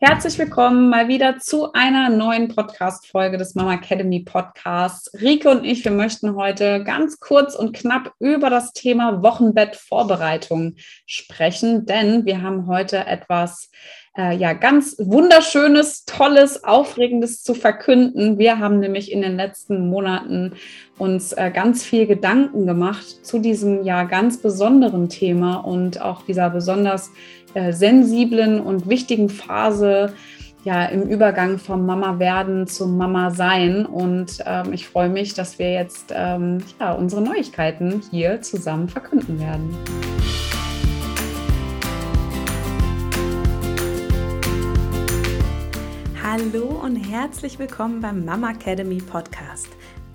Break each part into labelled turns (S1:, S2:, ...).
S1: Herzlich willkommen mal wieder zu einer neuen Podcast-Folge des Mama Academy Podcasts. Rike und ich, wir möchten heute ganz kurz und knapp über das Thema Wochenbettvorbereitung sprechen, denn wir haben heute etwas äh, ja ganz wunderschönes, tolles, aufregendes zu verkünden. Wir haben nämlich in den letzten Monaten uns äh, ganz viel Gedanken gemacht zu diesem ja ganz besonderen Thema und auch dieser besonders äh, sensiblen und wichtigen Phase ja im Übergang vom Mama werden zum Mama sein. Und ähm, ich freue mich, dass wir jetzt ähm, ja, unsere Neuigkeiten hier zusammen verkünden werden.
S2: Hallo und herzlich willkommen beim Mama Academy Podcast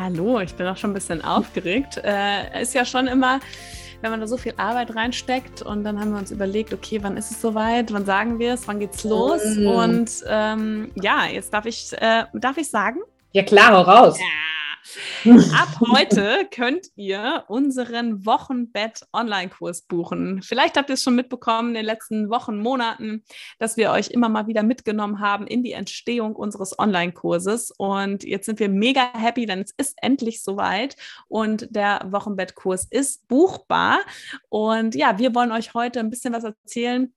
S3: Hallo, ich bin auch schon ein bisschen aufgeregt. Äh, ist ja schon immer, wenn man da so viel Arbeit reinsteckt und dann haben wir uns überlegt, okay, wann ist es soweit, wann sagen wir es, wann geht's los? Mm. Und ähm, ja, jetzt darf ich, äh, darf ich sagen?
S1: Ja klar, hau raus. Ja.
S3: Ab heute könnt ihr unseren Wochenbett-Online-Kurs buchen. Vielleicht habt ihr es schon mitbekommen in den letzten Wochen, Monaten, dass wir euch immer mal wieder mitgenommen haben in die Entstehung unseres Online-Kurses. Und jetzt sind wir mega happy, denn es ist endlich soweit und der Wochenbettkurs ist buchbar. Und ja, wir wollen euch heute ein bisschen was erzählen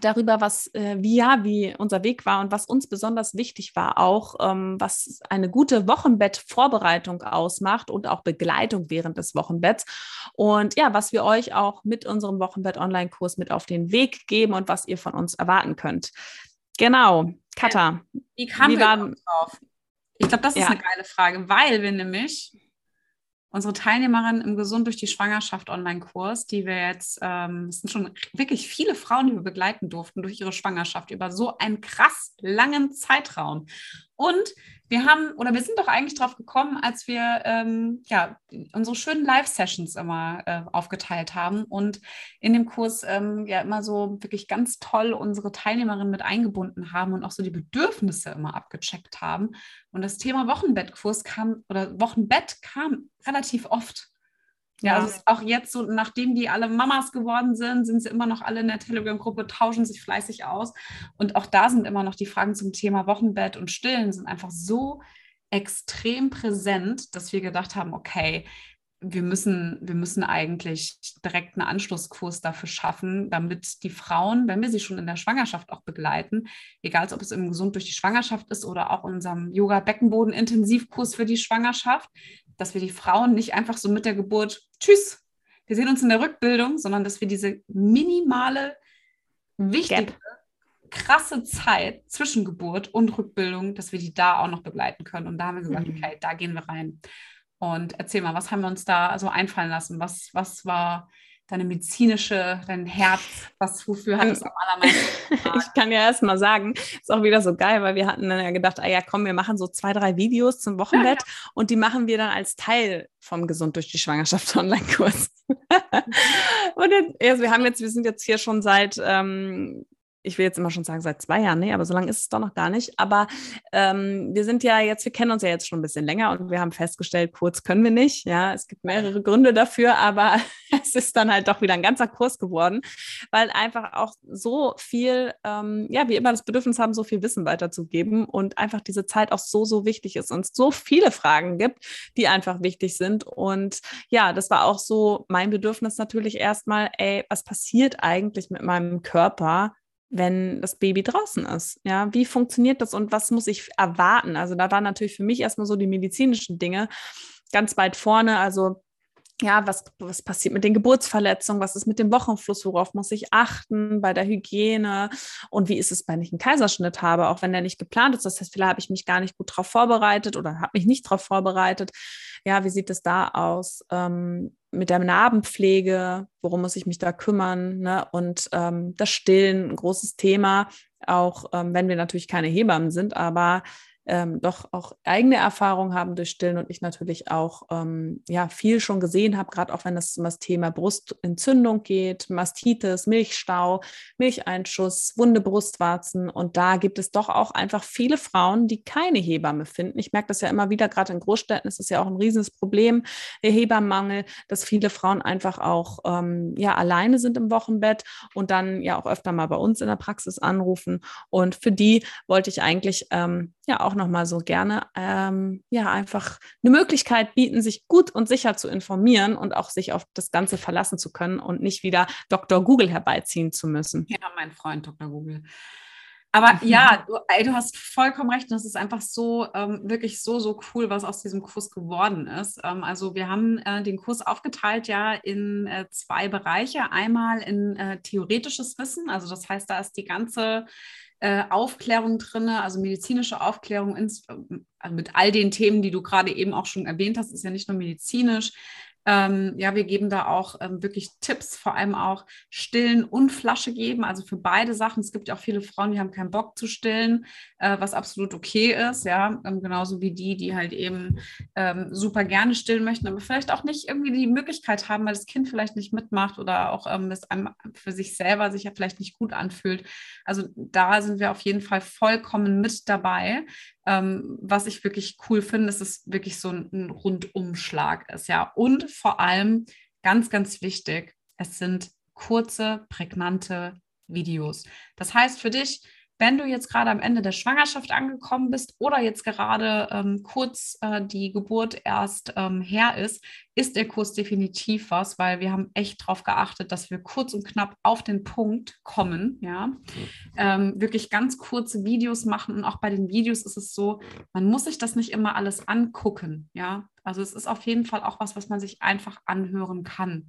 S3: darüber, was, äh, wie ja, wie unser Weg war und was uns besonders wichtig war, auch ähm, was eine gute Wochenbettvorbereitung ausmacht und auch Begleitung während des Wochenbetts. Und ja, was wir euch auch mit unserem Wochenbett-Online-Kurs mit auf den Weg geben und was ihr von uns erwarten könnt. Genau, Katha.
S1: Wie kamen wir drauf? Ich glaube, das ist ja. eine geile Frage, weil wir nämlich unsere Teilnehmerin im Gesund durch die Schwangerschaft Online-Kurs, die wir jetzt, ähm, es sind schon wirklich viele Frauen, die wir begleiten durften durch ihre Schwangerschaft über so einen krass langen Zeitraum. Und wir haben, oder wir sind doch eigentlich drauf gekommen, als wir ähm, ja, unsere schönen Live-Sessions immer äh, aufgeteilt haben und in dem Kurs ähm, ja immer so wirklich ganz toll unsere Teilnehmerinnen mit eingebunden haben und auch so die Bedürfnisse immer abgecheckt haben. Und das Thema Wochenbettkurs kam oder Wochenbett kam relativ oft. Ja, ja. Also auch jetzt so, nachdem die alle Mamas geworden sind, sind sie immer noch alle in der Telegram-Gruppe, tauschen sich fleißig aus. Und auch da sind immer noch die Fragen zum Thema Wochenbett und Stillen sind einfach so extrem präsent, dass wir gedacht haben, okay, wir müssen, wir müssen eigentlich direkt einen Anschlusskurs dafür schaffen, damit die Frauen, wenn wir sie schon in der Schwangerschaft auch begleiten, egal ob es im Gesund durch die Schwangerschaft ist oder auch unserem Yoga-Beckenboden-Intensivkurs für die Schwangerschaft, dass wir die Frauen nicht einfach so mit der Geburt, tschüss, wir sehen uns in der Rückbildung, sondern dass wir diese minimale, wichtige, Gap. krasse Zeit zwischen Geburt und Rückbildung, dass wir die da auch noch begleiten können. Und da haben wir gesagt, mhm. okay, da gehen wir rein. Und erzähl mal, was haben wir uns da so einfallen lassen? Was, was war deine medizinische, dein Herz, was, wofür hat es am allermeisten?
S3: ich kann ja erst mal sagen, ist auch wieder so geil, weil wir hatten dann ja gedacht, ah ja, komm, wir machen so zwei, drei Videos zum Wochenbett ja, ja. und die machen wir dann als Teil vom Gesund durch die Schwangerschaft Online-Kurs. und jetzt, also wir haben jetzt, wir sind jetzt hier schon seit ähm, ich will jetzt immer schon sagen, seit zwei Jahren, nee, aber so lange ist es doch noch gar nicht. Aber ähm, wir sind ja jetzt, wir kennen uns ja jetzt schon ein bisschen länger und wir haben festgestellt, kurz können wir nicht. Ja, es gibt mehrere Gründe dafür, aber es ist dann halt doch wieder ein ganzer Kurs geworden, weil einfach auch so viel, ähm, ja, wie immer das Bedürfnis haben, so viel Wissen weiterzugeben und einfach diese Zeit auch so, so wichtig ist und es so viele Fragen gibt, die einfach wichtig sind. Und ja, das war auch so mein Bedürfnis natürlich erstmal, ey, was passiert eigentlich mit meinem Körper? Wenn das Baby draußen ist. Ja, wie funktioniert das und was muss ich erwarten? Also da waren natürlich für mich erstmal so die medizinischen Dinge ganz weit vorne. Also ja, was, was passiert mit den Geburtsverletzungen, was ist mit dem Wochenfluss, worauf muss ich achten bei der Hygiene und wie ist es, wenn ich einen Kaiserschnitt habe, auch wenn der nicht geplant ist. Das heißt, vielleicht habe ich mich gar nicht gut darauf vorbereitet oder habe mich nicht darauf vorbereitet. Ja, wie sieht es da aus? Ähm, mit der Narbenpflege, worum muss ich mich da kümmern? Ne? Und ähm, das Stillen, ein großes Thema. auch ähm, wenn wir natürlich keine Hebammen sind, aber ähm, doch auch eigene Erfahrungen haben durch Stillen und ich natürlich auch ähm, ja viel schon gesehen habe, gerade auch wenn es um das Thema Brustentzündung geht, Mastitis, Milchstau, Milcheinschuss, wunde Brustwarzen und da gibt es doch auch einfach viele Frauen, die keine Hebamme finden. Ich merke das ja immer wieder, gerade in Großstädten ist es ja auch ein riesiges Problem, der Hebammenmangel, dass viele Frauen einfach auch ähm, ja alleine sind im Wochenbett und dann ja auch öfter mal bei uns in der Praxis anrufen und für die wollte ich eigentlich ähm, ja auch nochmal so gerne ähm, ja einfach eine Möglichkeit bieten, sich gut und sicher zu informieren und auch sich auf das Ganze verlassen zu können und nicht wieder Dr. Google herbeiziehen zu müssen.
S1: Ja, mein Freund Dr. Google. Aber ja, du, ey, du, hast vollkommen recht. Und es ist einfach so, ähm, wirklich so, so cool, was aus diesem Kurs geworden ist. Ähm, also wir haben äh, den Kurs aufgeteilt ja in äh, zwei Bereiche. Einmal in äh, theoretisches Wissen. Also das heißt, da ist die ganze äh, Aufklärung drin, also medizinische Aufklärung ins, äh, mit all den Themen, die du gerade eben auch schon erwähnt hast, ist ja nicht nur medizinisch, ähm, ja, wir geben da auch ähm, wirklich Tipps, vor allem auch stillen und Flasche geben, also für beide Sachen. Es gibt ja auch viele Frauen, die haben keinen Bock zu stillen, äh, was absolut okay ist, ja, ähm, genauso wie die, die halt eben ähm, super gerne stillen möchten, aber vielleicht auch nicht irgendwie die Möglichkeit haben, weil das Kind vielleicht nicht mitmacht oder auch ähm, es einem für sich selber sich ja vielleicht nicht gut anfühlt. Also da sind wir auf jeden Fall vollkommen mit dabei. Ähm, was ich wirklich cool finde, ist, dass es wirklich so ein, ein Rundumschlag ist, ja. Und vor allem ganz, ganz wichtig, es sind kurze, prägnante Videos. Das heißt für dich, wenn du jetzt gerade am Ende der Schwangerschaft angekommen bist oder jetzt gerade ähm, kurz äh, die Geburt erst ähm, her ist, ist der Kurs definitiv was, weil wir haben echt darauf geachtet, dass wir kurz und knapp auf den Punkt kommen, ja, ähm, wirklich ganz kurze Videos machen und auch bei den Videos ist es so, man muss sich das nicht immer alles angucken, ja, also es ist auf jeden Fall auch was, was man sich einfach anhören kann.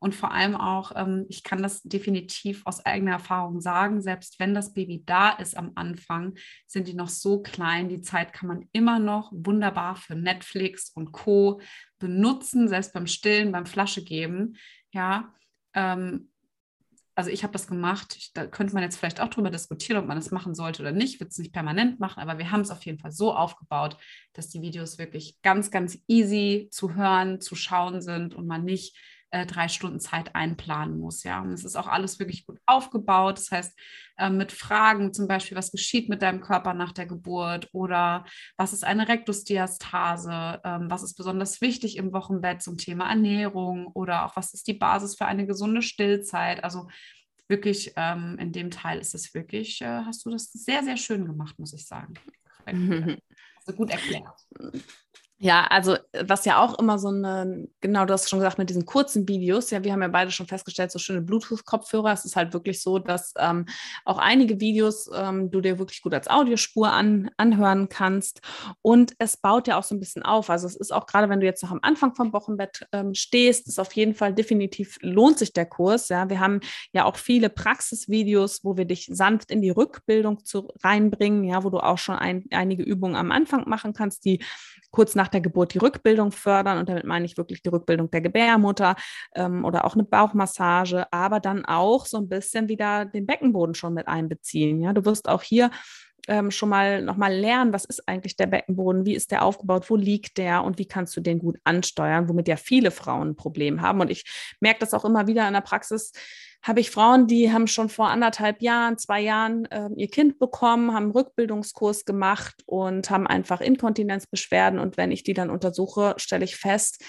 S1: Und vor allem auch, ähm, ich kann das definitiv aus eigener Erfahrung sagen, selbst wenn das Baby da ist am Anfang, sind die noch so klein. Die Zeit kann man immer noch wunderbar für Netflix und Co benutzen, selbst beim Stillen, beim Flasche geben. Ja, ähm, also ich habe das gemacht. Ich, da könnte man jetzt vielleicht auch darüber diskutieren, ob man das machen sollte oder nicht. Ich würde es nicht permanent machen, aber wir haben es auf jeden Fall so aufgebaut, dass die Videos wirklich ganz, ganz easy zu hören, zu schauen sind und man nicht äh, drei Stunden Zeit einplanen muss. Ja, und es ist auch alles wirklich gut aufgebaut. Das heißt, äh, mit Fragen zum Beispiel, was geschieht mit deinem Körper nach der Geburt oder was ist eine Rektusdiastase, ähm, was ist besonders wichtig im Wochenbett zum Thema Ernährung oder auch was ist die Basis für eine gesunde Stillzeit. Also wirklich ähm, in dem Teil ist es wirklich, äh, hast du das sehr, sehr schön gemacht, muss ich sagen. Also gut erklärt.
S3: Ja, also äh, was ja auch immer so eine, genau, du hast schon gesagt, mit diesen kurzen Videos, ja, wir haben ja beide schon festgestellt, so schöne Bluetooth-Kopfhörer, es ist halt wirklich so, dass ähm, auch einige Videos ähm, du dir wirklich gut als Audiospur an, anhören kannst. Und es baut ja auch so ein bisschen auf, also es ist auch gerade, wenn du jetzt noch am Anfang vom Wochenbett ähm, stehst, ist auf jeden Fall definitiv, lohnt sich der Kurs, ja, wir haben ja auch viele Praxisvideos, wo wir dich sanft in die Rückbildung zu, reinbringen, ja, wo du auch schon ein, einige Übungen am Anfang machen kannst, die kurz nach der Geburt die Rückbildung fördern. Und damit meine ich wirklich die Rückbildung der Gebärmutter ähm, oder auch eine Bauchmassage, aber dann auch so ein bisschen wieder den Beckenboden schon mit einbeziehen. Ja, du wirst auch hier ähm, schon mal nochmal lernen, was ist eigentlich der Beckenboden, wie ist der aufgebaut, wo liegt der und wie kannst du den gut ansteuern, womit ja viele Frauen ein Problem haben. Und ich merke das auch immer wieder in der Praxis, habe ich Frauen, die haben schon vor anderthalb Jahren, zwei Jahren äh, ihr Kind bekommen, haben einen Rückbildungskurs gemacht und haben einfach Inkontinenzbeschwerden. Und wenn ich die dann untersuche, stelle ich fest,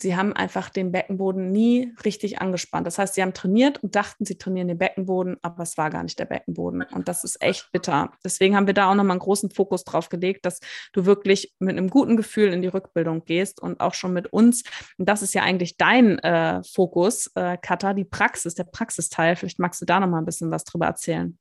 S3: sie haben einfach den Beckenboden nie richtig angespannt. Das heißt, sie haben trainiert und dachten, sie trainieren den Beckenboden, aber es war gar nicht der Beckenboden. Und das ist echt bitter. Deswegen haben wir da auch nochmal einen großen Fokus drauf gelegt, dass du wirklich mit einem guten Gefühl in die Rückbildung gehst und auch schon mit uns. Und das ist ja eigentlich dein äh, Fokus, äh, Katha, die Praxis, der Praxisteil. Vielleicht magst du da nochmal ein bisschen was drüber erzählen.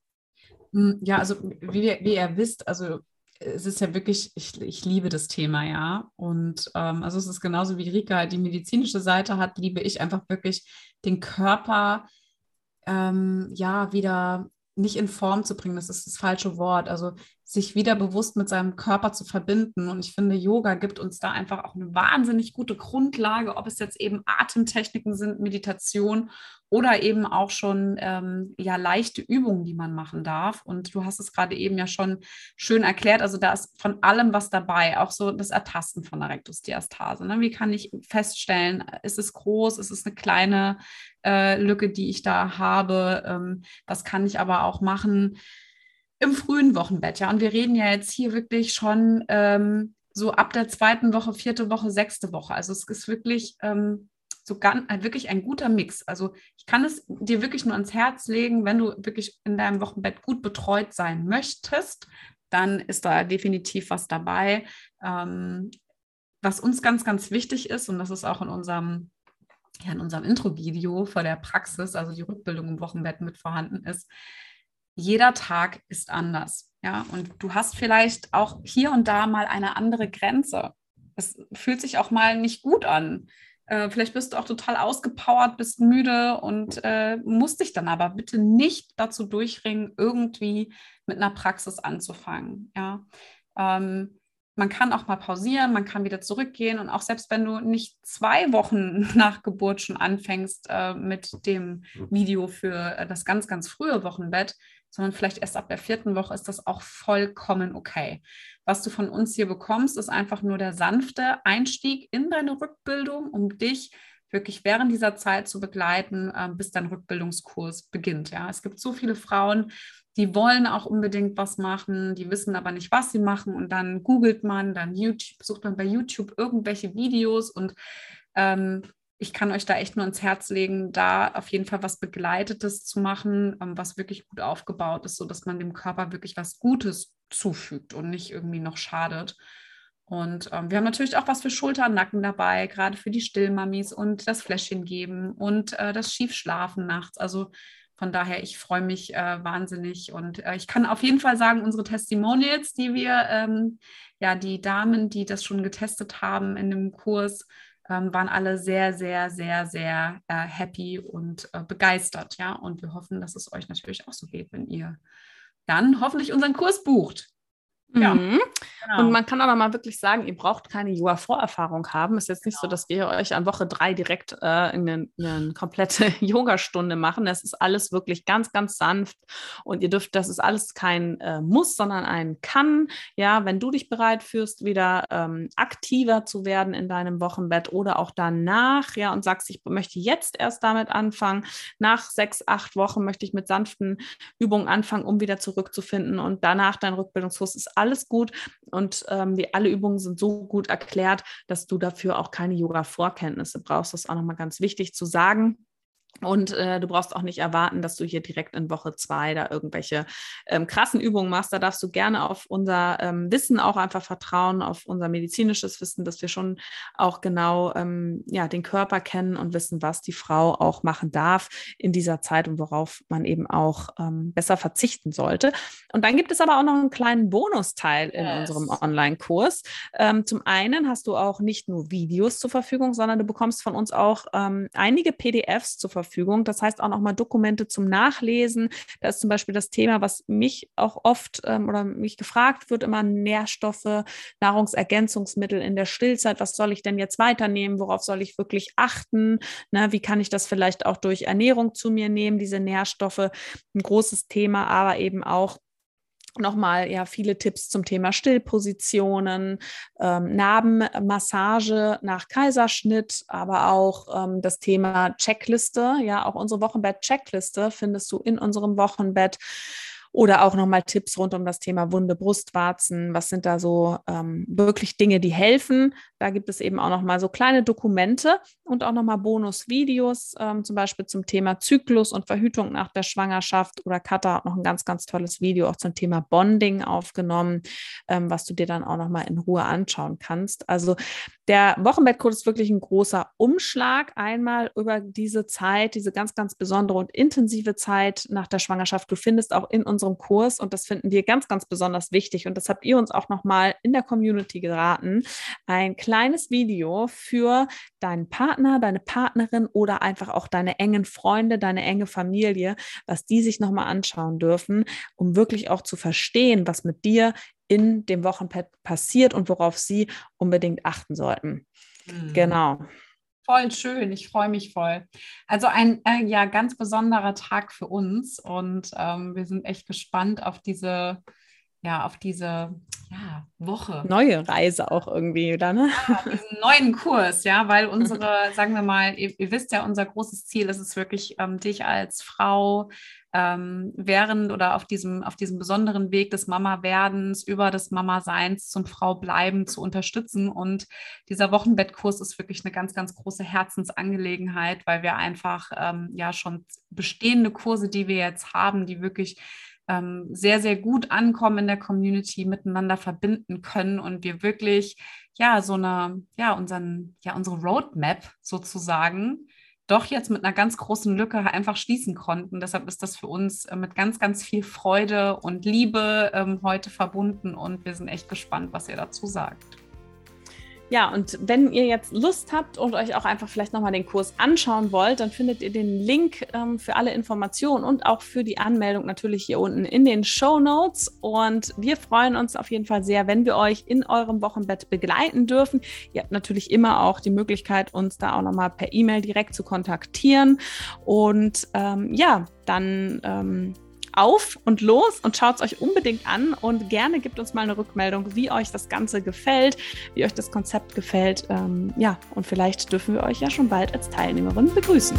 S1: Hm, ja, also wie, wie ihr wisst, also es ist ja wirklich, ich, ich liebe das Thema, ja. Und ähm, also es ist genauso wie Rika halt die medizinische Seite hat, liebe ich einfach wirklich den Körper ähm, ja wieder nicht in Form zu bringen, das ist das falsche Wort. Also sich wieder bewusst mit seinem Körper zu verbinden. Und ich finde, Yoga gibt uns da einfach auch eine wahnsinnig gute Grundlage, ob es jetzt eben Atemtechniken sind, Meditation oder eben auch schon ähm, ja leichte Übungen, die man machen darf. Und du hast es gerade eben ja schon schön erklärt. Also da ist von allem was dabei, auch so das Ertasten von der Rektusdiastase. Ne? Wie kann ich feststellen, ist es groß, ist es eine kleine äh, Lücke, die ich da habe? Ähm, was kann ich aber auch machen? im frühen Wochenbett, ja. Und wir reden ja jetzt hier wirklich schon ähm, so ab der zweiten Woche, vierte Woche, sechste Woche. Also es ist wirklich ähm, so ganz, äh, wirklich ein guter Mix. Also ich kann es dir wirklich nur ans Herz legen, wenn du wirklich in deinem Wochenbett gut betreut sein möchtest, dann ist da definitiv was dabei. Ähm, was uns ganz, ganz wichtig ist, und das ist auch in unserem, ja, in unserem Intro-Video vor der Praxis, also die Rückbildung im Wochenbett mit vorhanden ist, jeder Tag ist anders. Ja, und du hast vielleicht auch hier und da mal eine andere Grenze. Es fühlt sich auch mal nicht gut an. Äh, vielleicht bist du auch total ausgepowert, bist müde und äh, musst dich dann aber bitte nicht dazu durchringen, irgendwie mit einer Praxis anzufangen. Ja, ähm, man kann auch mal pausieren, man kann wieder zurückgehen und auch selbst wenn du nicht zwei Wochen nach Geburt schon anfängst äh, mit dem Video für äh, das ganz, ganz frühe Wochenbett, sondern vielleicht erst ab der vierten Woche ist das auch vollkommen okay. Was du von uns hier bekommst, ist einfach nur der sanfte Einstieg in deine Rückbildung, um dich wirklich während dieser Zeit zu begleiten, äh, bis dein Rückbildungskurs beginnt. Ja, es gibt so viele Frauen, die wollen auch unbedingt was machen, die wissen aber nicht, was sie machen und dann googelt man, dann YouTube, sucht man bei YouTube irgendwelche Videos und ähm, ich kann euch da echt nur ins Herz legen, da auf jeden Fall was Begleitetes zu machen, ähm, was wirklich gut aufgebaut ist, sodass man dem Körper wirklich was Gutes zufügt und nicht irgendwie noch schadet. Und ähm, wir haben natürlich auch was für Schulter Nacken dabei, gerade für die Stillmamis und das Fläschchen geben und äh, das Schiefschlafen nachts. Also von daher, ich freue mich äh, wahnsinnig und äh, ich kann auf jeden Fall sagen, unsere Testimonials, die wir, ähm, ja, die Damen, die das schon getestet haben in dem Kurs, ähm, waren alle sehr, sehr, sehr, sehr äh, happy und äh, begeistert. Ja, und wir hoffen, dass es euch natürlich auch so geht, wenn ihr dann hoffentlich unseren Kurs bucht.
S3: Ja. Mhm. Genau. Und man kann aber mal wirklich sagen, ihr braucht keine Yoga-Vorerfahrung haben. Es ist jetzt nicht genau. so, dass wir euch an Woche drei direkt äh, eine, eine komplette Yogastunde machen. Das ist alles wirklich ganz, ganz sanft. Und ihr dürft, das ist alles kein äh, Muss, sondern ein Kann. Ja, wenn du dich bereit fühlst, wieder ähm, aktiver zu werden in deinem Wochenbett oder auch danach, ja, und sagst, ich möchte jetzt erst damit anfangen. Nach sechs, acht Wochen möchte ich mit sanften Übungen anfangen, um wieder zurückzufinden. Und danach dein Rückbildungskurs ist alles gut und ähm, die, alle Übungen sind so gut erklärt, dass du dafür auch keine Yoga-Vorkenntnisse brauchst. Das ist auch nochmal ganz wichtig zu sagen. Und äh, du brauchst auch nicht erwarten, dass du hier direkt in Woche zwei da irgendwelche ähm, krassen Übungen machst. Da darfst du gerne auf unser ähm, Wissen auch einfach vertrauen, auf unser medizinisches Wissen, dass wir schon auch genau ähm, ja, den Körper kennen und wissen, was die Frau auch machen darf in dieser Zeit und worauf man eben auch ähm, besser verzichten sollte. Und dann gibt es aber auch noch einen kleinen Bonusteil in yes. unserem Online-Kurs. Ähm, zum einen hast du auch nicht nur Videos zur Verfügung, sondern du bekommst von uns auch ähm, einige PDFs zur Verfügung Verfügung. Das heißt auch nochmal Dokumente zum Nachlesen. Da ist zum Beispiel das Thema, was mich auch oft ähm, oder mich gefragt wird, immer Nährstoffe, Nahrungsergänzungsmittel in der Stillzeit. Was soll ich denn jetzt weiternehmen? Worauf soll ich wirklich achten? Ne, wie kann ich das vielleicht auch durch Ernährung zu mir nehmen, diese Nährstoffe? Ein großes Thema, aber eben auch nochmal ja viele Tipps zum Thema Stillpositionen, ähm, Narbenmassage nach Kaiserschnitt, aber auch ähm, das Thema Checkliste. Ja, auch unsere Wochenbett-Checkliste findest du in unserem Wochenbett. Oder auch nochmal Tipps rund um das Thema Wunde, Brustwarzen. Was sind da so ähm, wirklich Dinge, die helfen? Da gibt es eben auch nochmal so kleine Dokumente und auch nochmal Bonusvideos, ähm, zum Beispiel zum Thema Zyklus und Verhütung nach der Schwangerschaft. Oder Katha hat noch ein ganz, ganz tolles Video auch zum Thema Bonding aufgenommen, ähm, was du dir dann auch nochmal in Ruhe anschauen kannst. Also der Wochenbettcode ist wirklich ein großer Umschlag. Einmal über diese Zeit, diese ganz, ganz besondere und intensive Zeit nach der Schwangerschaft. Du findest auch in unserem unserem Kurs und das finden wir ganz, ganz besonders wichtig und das habt ihr uns auch nochmal in der Community geraten, ein kleines Video für deinen Partner, deine Partnerin oder einfach auch deine engen Freunde, deine enge Familie, was die sich nochmal anschauen dürfen, um wirklich auch zu verstehen, was mit dir in dem Wochenpad passiert und worauf sie unbedingt achten sollten. Mhm. Genau.
S1: Voll schön, ich freue mich voll. Also ein äh, ja ganz besonderer Tag für uns und ähm, wir sind echt gespannt auf diese ja, auf diese ja, Woche.
S3: Neue Reise auch irgendwie, oder? Ne?
S1: Ja, diesen neuen Kurs, ja, weil unsere, sagen wir mal, ihr, ihr, wisst ja, unser großes Ziel ist es wirklich, ähm, dich als Frau ähm, während oder auf diesem, auf diesem besonderen Weg des Mama-Werdens über des Mama-Seins zum Frau-Bleiben zu unterstützen. Und dieser Wochenbettkurs ist wirklich eine ganz, ganz große Herzensangelegenheit, weil wir einfach ähm, ja schon bestehende Kurse, die wir jetzt haben, die wirklich ähm, sehr, sehr gut ankommen in der Community, miteinander verbinden können und wir wirklich ja so eine, ja, unseren, ja, unsere Roadmap sozusagen doch jetzt mit einer ganz großen Lücke einfach schließen konnten. Deshalb ist das für uns äh, mit ganz, ganz viel Freude und Liebe ähm, heute verbunden und wir sind echt gespannt, was ihr dazu sagt.
S3: Ja, und wenn ihr jetzt Lust habt und euch auch einfach vielleicht nochmal den Kurs anschauen wollt, dann findet ihr den Link ähm, für alle Informationen und auch für die Anmeldung natürlich hier unten in den Show Notes. Und wir freuen uns auf jeden Fall sehr, wenn wir euch in eurem Wochenbett begleiten dürfen. Ihr habt natürlich immer auch die Möglichkeit, uns da auch nochmal per E-Mail direkt zu kontaktieren. Und ähm, ja, dann. Ähm, auf und los und schaut es euch unbedingt an und gerne gebt uns mal eine Rückmeldung, wie euch das Ganze gefällt, wie euch das Konzept gefällt. Ähm, ja, und vielleicht dürfen wir euch ja schon bald als Teilnehmerin begrüßen.